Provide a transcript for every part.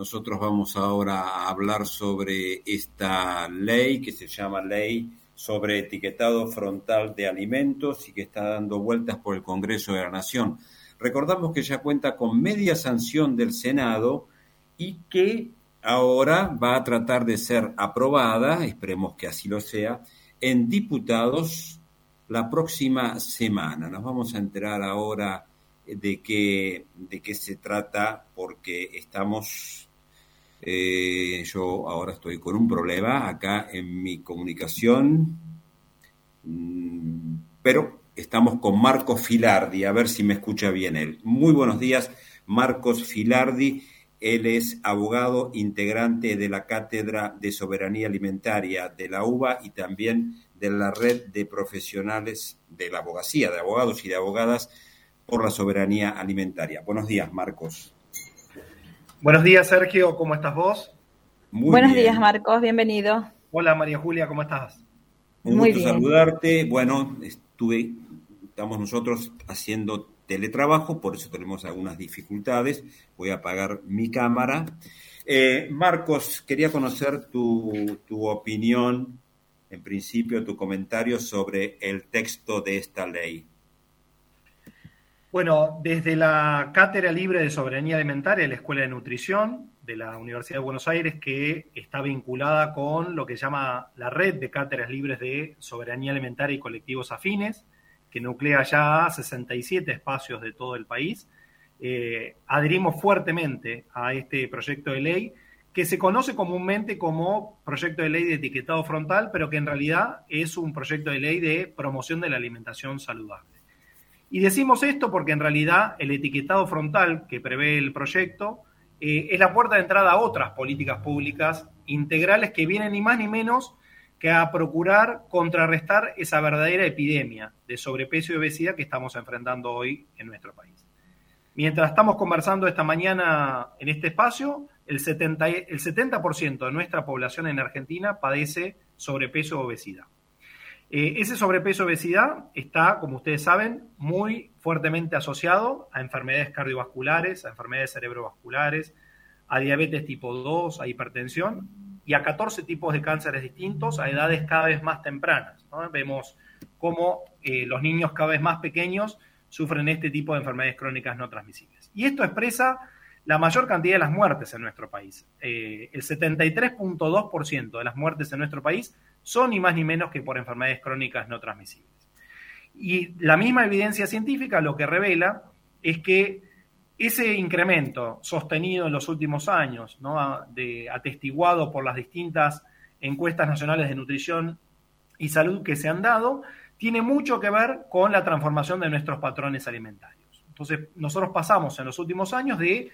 Nosotros vamos ahora a hablar sobre esta ley que se llama Ley sobre Etiquetado Frontal de Alimentos y que está dando vueltas por el Congreso de la Nación. Recordamos que ya cuenta con media sanción del Senado y que ahora va a tratar de ser aprobada, esperemos que así lo sea, en diputados la próxima semana. Nos vamos a enterar ahora de qué, de qué se trata porque estamos, eh, yo ahora estoy con un problema acá en mi comunicación, mm, pero estamos con Marcos Filardi, a ver si me escucha bien él. Muy buenos días, Marcos Filardi. Él es abogado integrante de la Cátedra de Soberanía Alimentaria de la UBA y también de la red de profesionales de la abogacía, de abogados y de abogadas por la soberanía alimentaria. Buenos días, Marcos. Buenos días, Sergio. ¿Cómo estás vos? Muy Buenos días, Marcos. Bienvenido. Hola, María Julia. ¿Cómo estás? Un Muy gusto saludarte. Bueno, estuve, estamos nosotros haciendo teletrabajo, por eso tenemos algunas dificultades. Voy a apagar mi cámara. Eh, Marcos, quería conocer tu, tu opinión, en principio, tu comentario sobre el texto de esta ley. Bueno, desde la Cátedra Libre de Soberanía Alimentaria de la Escuela de Nutrición de la Universidad de Buenos Aires, que está vinculada con lo que llama la Red de Cátedras Libres de Soberanía Alimentaria y Colectivos Afines, que nuclea ya 67 espacios de todo el país. Eh, adherimos fuertemente a este proyecto de ley que se conoce comúnmente como proyecto de ley de etiquetado frontal, pero que en realidad es un proyecto de ley de promoción de la alimentación saludable. Y decimos esto porque en realidad el etiquetado frontal que prevé el proyecto eh, es la puerta de entrada a otras políticas públicas integrales que vienen ni más ni menos que a procurar contrarrestar esa verdadera epidemia de sobrepeso y obesidad que estamos enfrentando hoy en nuestro país. Mientras estamos conversando esta mañana en este espacio, el 70%, el 70 de nuestra población en Argentina padece sobrepeso o obesidad. Eh, ese sobrepeso obesidad está, como ustedes saben, muy fuertemente asociado a enfermedades cardiovasculares, a enfermedades cerebrovasculares, a diabetes tipo 2, a hipertensión y a 14 tipos de cánceres distintos a edades cada vez más tempranas. Vemos cómo eh, los niños cada vez más pequeños sufren este tipo de enfermedades crónicas no transmisibles. Y esto expresa la mayor cantidad de las muertes en nuestro país. Eh, el 73.2% de las muertes en nuestro país son ni más ni menos que por enfermedades crónicas no transmisibles. Y la misma evidencia científica lo que revela es que ese incremento sostenido en los últimos años, ¿no? de, atestiguado por las distintas encuestas nacionales de nutrición y salud que se han dado, tiene mucho que ver con la transformación de nuestros patrones alimentarios. Entonces, nosotros pasamos en los últimos años de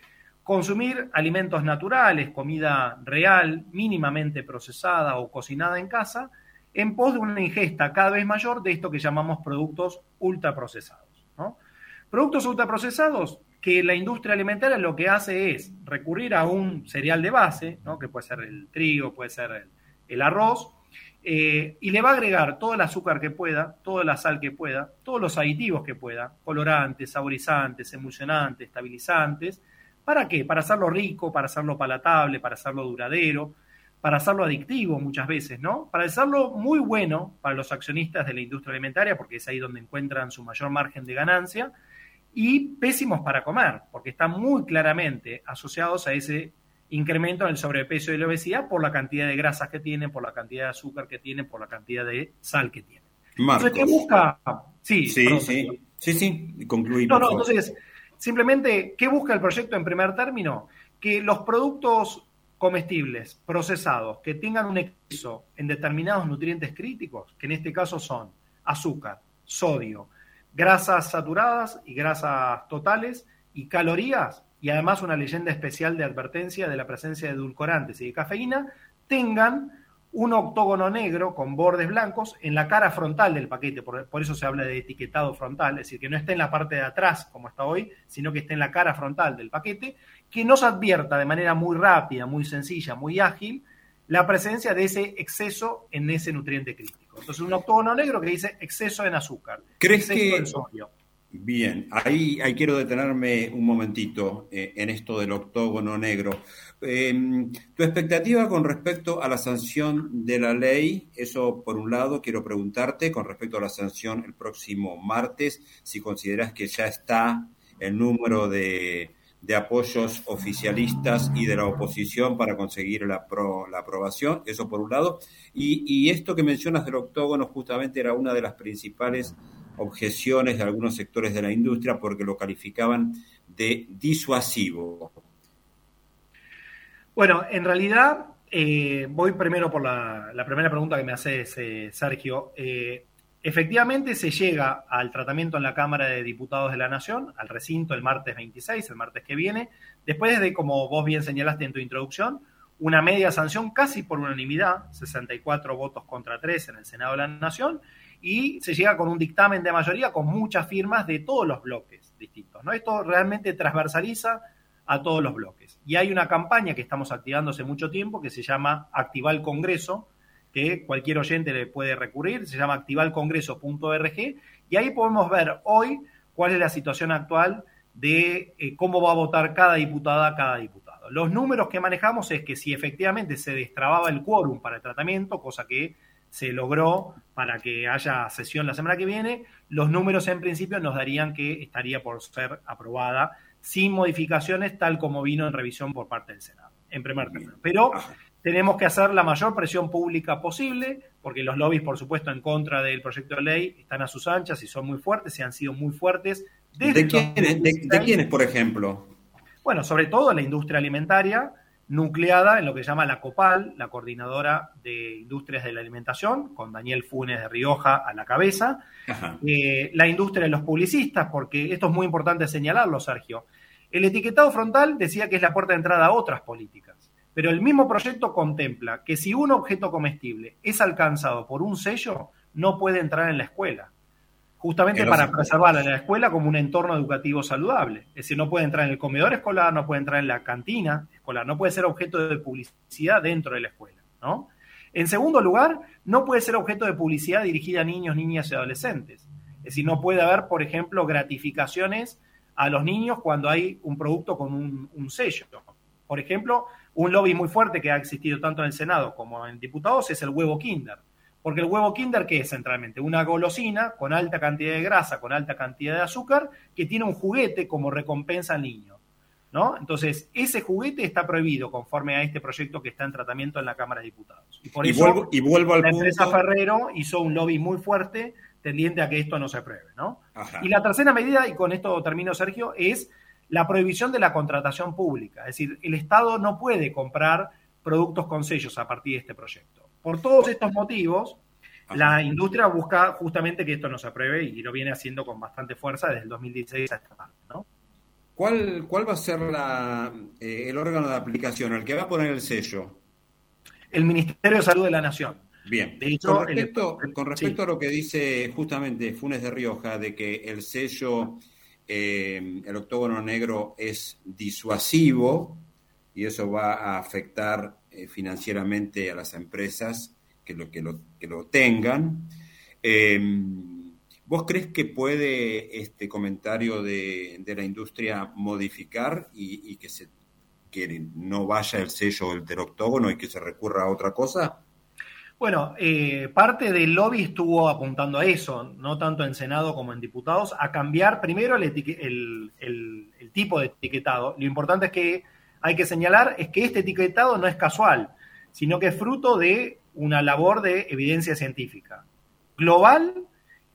consumir alimentos naturales, comida real, mínimamente procesada o cocinada en casa, en pos de una ingesta cada vez mayor de esto que llamamos productos ultraprocesados. ¿no? Productos ultraprocesados que la industria alimentaria lo que hace es recurrir a un cereal de base, ¿no? que puede ser el trigo, puede ser el, arroz, eh, y le va a agregar todo el azúcar que pueda, toda la sal que pueda, todos los aditivos que pueda, colorantes, saborizantes, emulsionantes, estabilizantes, ¿Para qué? Para hacerlo rico, para hacerlo palatable, para hacerlo duradero, para hacerlo adictivo muchas veces, ¿no? Para hacerlo muy bueno para los accionistas de la industria alimentaria, porque es ahí donde encuentran su mayor margen de ganancia, y pésimos para comer, porque están muy claramente asociados a ese incremento en el sobrepeso y la obesidad por la cantidad de grasas que tienen, por la cantidad de azúcar que tienen, por la cantidad de sal que tienen. Entonces, ¿qué busca? Sí, sí, sí, sí, sí, concluí. No, no, entonces, Simplemente, ¿qué busca el proyecto en primer término? Que los productos comestibles, procesados, que tengan un exceso en determinados nutrientes críticos, que en este caso son azúcar, sodio, grasas saturadas y grasas totales y calorías, y además una leyenda especial de advertencia de la presencia de edulcorantes y de cafeína, tengan un octógono negro con bordes blancos en la cara frontal del paquete, por, eso se habla de etiquetado frontal, es decir, que no esté en la parte de atrás como está hoy, sino que esté en la cara frontal del paquete, que nos advierta de manera muy rápida, muy sencilla, muy ágil, la presencia de ese exceso en ese nutriente crítico. Entonces, un octógono negro que dice exceso en azúcar, ¿Crees exceso en sodio. Bien, ahí, ahí, quiero detenerme un momentito eh, en esto del octógono negro, Em, tu expectativa con respecto a la sanción de la ley, eso por un lado quiero preguntarte con respecto a la sanción el próximo martes, si consideras que ya está el número de, apoyos oficialistas y de la oposición para conseguir la, la aprobación, eso por un lado. Y, y, esto que mencionas del octógono justamente era una de las principales objeciones de algunos sectores de la industria porque lo calificaban de disuasivo. Bueno, en realidad eh, voy primero por la, primera pregunta que me hace eh, Sergio. Eh, efectivamente se llega al tratamiento en la Cámara de Diputados de la Nación, al recinto el martes 26, el martes que viene, después de, como vos bien señalaste en tu introducción, una media sanción casi por unanimidad, 64 votos contra 3 en el Senado de la Nación, y se llega con un dictamen de mayoría con muchas firmas de todos los bloques distintos. ¿no? Esto realmente transversaliza a todos los bloques. Y hay una campaña que estamos activando hace mucho tiempo que se llama Activar el Congreso, que cualquier oyente le puede recurrir, se llama activalcongreso.org, y ahí podemos ver hoy cuál es la situación actual de eh, cómo va a votar cada diputada, cada diputado. Los números que manejamos es que si efectivamente se destrababa el quórum para el tratamiento, cosa que se logró para que haya sesión la semana que viene, los números en principio nos darían que estaría por ser aprobada sin modificaciones, tal como vino en revisión por parte del Senado, en primer término. Pero tenemos que hacer la mayor presión pública posible, porque los lobbies, por supuesto, en contra del proyecto de ley están a sus anchas y son muy fuertes y han sido muy fuertes. ¿De, quiénes, de, quiénes, por ejemplo? Bueno, sobre todo la industria alimentaria, nucleada en lo que se llama la COPAL, la Coordinadora de Industrias de la Alimentación, con Daniel Funes de Rioja a la cabeza, eh, la industria de los publicistas, porque esto es muy importante señalarlo, Sergio. El etiquetado frontal decía que es la puerta de entrada a otras políticas, pero el mismo proyecto contempla que si un objeto comestible es alcanzado por un sello, no puede entrar en la escuela, justamente para preservar a la escuela como un entorno educativo saludable. Es decir, no puede entrar en el comedor escolar, no puede entrar en la cantina escolar, no puede ser objeto de publicidad dentro de la escuela, ¿no? En segundo lugar, no puede ser objeto de publicidad dirigida a niños, niñas y adolescentes. Es decir, no puede haber, por ejemplo, gratificaciones a los niños cuando hay un producto con un, sello. Por ejemplo, un lobby muy fuerte que ha existido tanto en el Senado como en diputados es el huevo Kinder. Porque el huevo Kinder, ¿qué es centralmente? Una golosina con alta cantidad de grasa, con alta cantidad de azúcar, que tiene un juguete como recompensa al niño. ¿no? Entonces, ese juguete está prohibido conforme a este proyecto que está en tratamiento en la Cámara de Diputados. Y por eso y vuelvo al la empresa Ferrero hizo un lobby muy fuerte tendiente a que esto no se apruebe, ¿no? Y la tercera medida, y con esto termino, Sergio, es la prohibición de la contratación pública. Es decir, el Estado no puede comprar productos con sellos a partir de este proyecto. Por todos estos motivos, la industria busca justamente que esto no se apruebe y lo viene haciendo con bastante fuerza desde el 2016 hasta ¿no? ¿Cuál, ¿Cuál va a ser la, eh, el órgano de aplicación, el que va a poner el sello? El Ministerio de Salud de la Nación. Bien, con respecto, a lo que dice justamente Funes de Rioja, de que el sello, eh, el octógono negro es disuasivo y eso va a afectar eh, financieramente a las empresas que lo, que lo, que lo tengan. Em, ¿Vos crees que puede este comentario de, la industria modificar y, que, se, que no vaya el sello del octógono y que se recurra a otra cosa? Bueno, eh, parte del lobby estuvo apuntando a eso, no tanto en Senado como en diputados, a cambiar primero el, tipo de etiquetado. Lo importante es que hay que señalar es que este etiquetado no es casual, sino que es fruto de una labor de evidencia científica global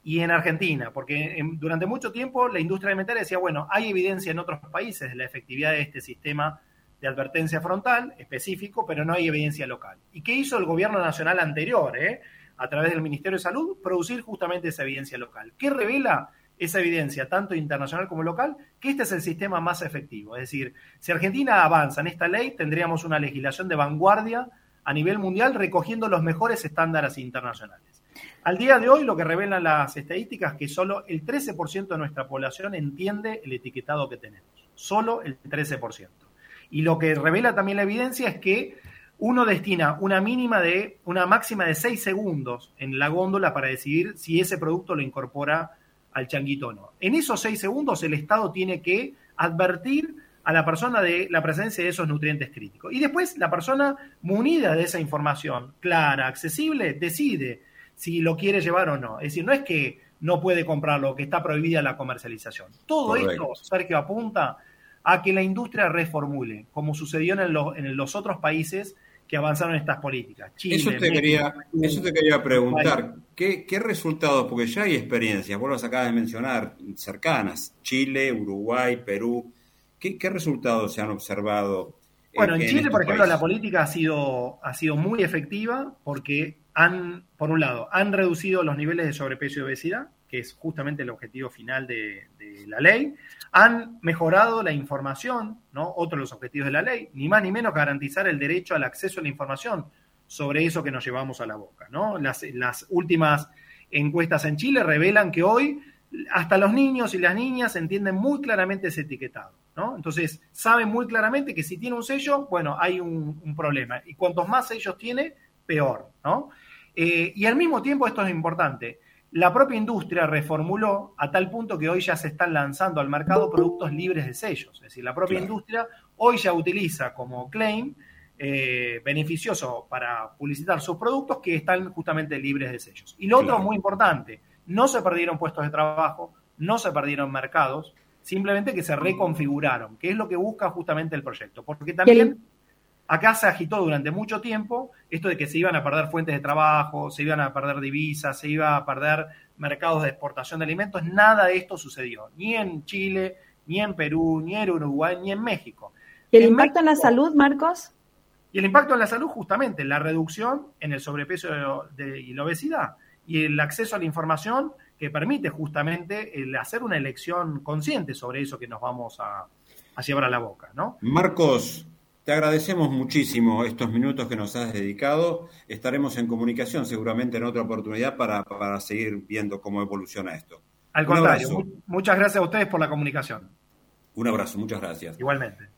y en Argentina, porque durante mucho tiempo la industria alimentaria decía, bueno, hay evidencia en otros países de la efectividad de este sistema de advertencia frontal específico, pero no hay evidencia local. ¿Y qué hizo el gobierno nacional anterior, eh? a través del Ministerio de Salud? Producir justamente esa evidencia local. ¿Qué revela esa evidencia, tanto internacional como local? Que este es el sistema más efectivo. Es decir, si Argentina avanza en esta ley, tendríamos una legislación de vanguardia a nivel mundial recogiendo los mejores estándares internacionales. Al día de hoy, lo que revelan las estadísticas es que solo el 13% de nuestra población entiende el etiquetado que tenemos. Solo el 13%. Y lo que revela también la evidencia es que uno destina una mínima de, una máxima de 6 segundos en la góndola para decidir si ese producto lo incorpora al changuito o no. En esos 6 segundos el Estado tiene que advertir a la persona de la presencia de esos nutrientes críticos. Y después la persona munida de esa información clara, accesible, decide si lo quiere llevar o no. Es decir, no es que no puede comprarlo, que está prohibida la comercialización. Todo esto, Sergio, apunta a que la industria reformule, como sucedió en, en los otros países que avanzaron estas políticas. eso, te quería, eso te quería preguntar, ¿qué, resultados? Porque ya hay experiencias, vos las acabas de mencionar, cercanas, Chile, Uruguay, Perú, ¿qué, resultados se han observado? Bueno, en, Chile, por ejemplo, la política ha sido, ha sido muy efectiva porque han, por un lado, han reducido los niveles de sobrepeso y obesidad, que es justamente el objetivo final de, la ley, han mejorado la información, ¿no? Otro de los objetivos de la ley, ni más ni menos garantizar el derecho al acceso a la información sobre eso que nos llevamos a la boca, ¿no? Las, las últimas encuestas en Chile revelan que hoy hasta los niños y las niñas entienden muy claramente ese etiquetado, ¿no? Entonces, saben muy claramente que si tiene un sello, bueno, hay un, problema. Y cuantos más sellos tiene, peor, ¿no? Eh, y al mismo tiempo, esto es importante, la propia industria reformuló a tal punto que hoy ya se están lanzando al mercado productos libres de sellos. Es decir, la propia industria hoy ya utiliza como claim eh, beneficioso para publicitar sus productos que están justamente libres de sellos. Y lo otro muy importante, no se perdieron puestos de trabajo, no se perdieron mercados, simplemente que se reconfiguraron, que es lo que busca justamente el proyecto. Porque también Acá se agitó durante mucho tiempo esto de que se iban a perder fuentes de trabajo, se iban a perder divisas, se iba a perder mercados de exportación de alimentos. Nada de esto sucedió, ni en Chile, ni en Perú, ni en Uruguay, ni en México. ¿Y el impacto en la salud, Marcos? Y el impacto en la salud, justamente, la reducción en el sobrepeso y la obesidad y el acceso a la información que permite justamente el hacer una elección consciente sobre eso que nos vamos a, a llevar a la boca, ¿no? Marcos, te agradecemos muchísimo estos minutos que nos has dedicado. Estaremos en comunicación seguramente en otra oportunidad para, seguir viendo cómo evoluciona esto. Al contrario, muchas gracias a ustedes por la comunicación. Un abrazo, muchas gracias. Igualmente.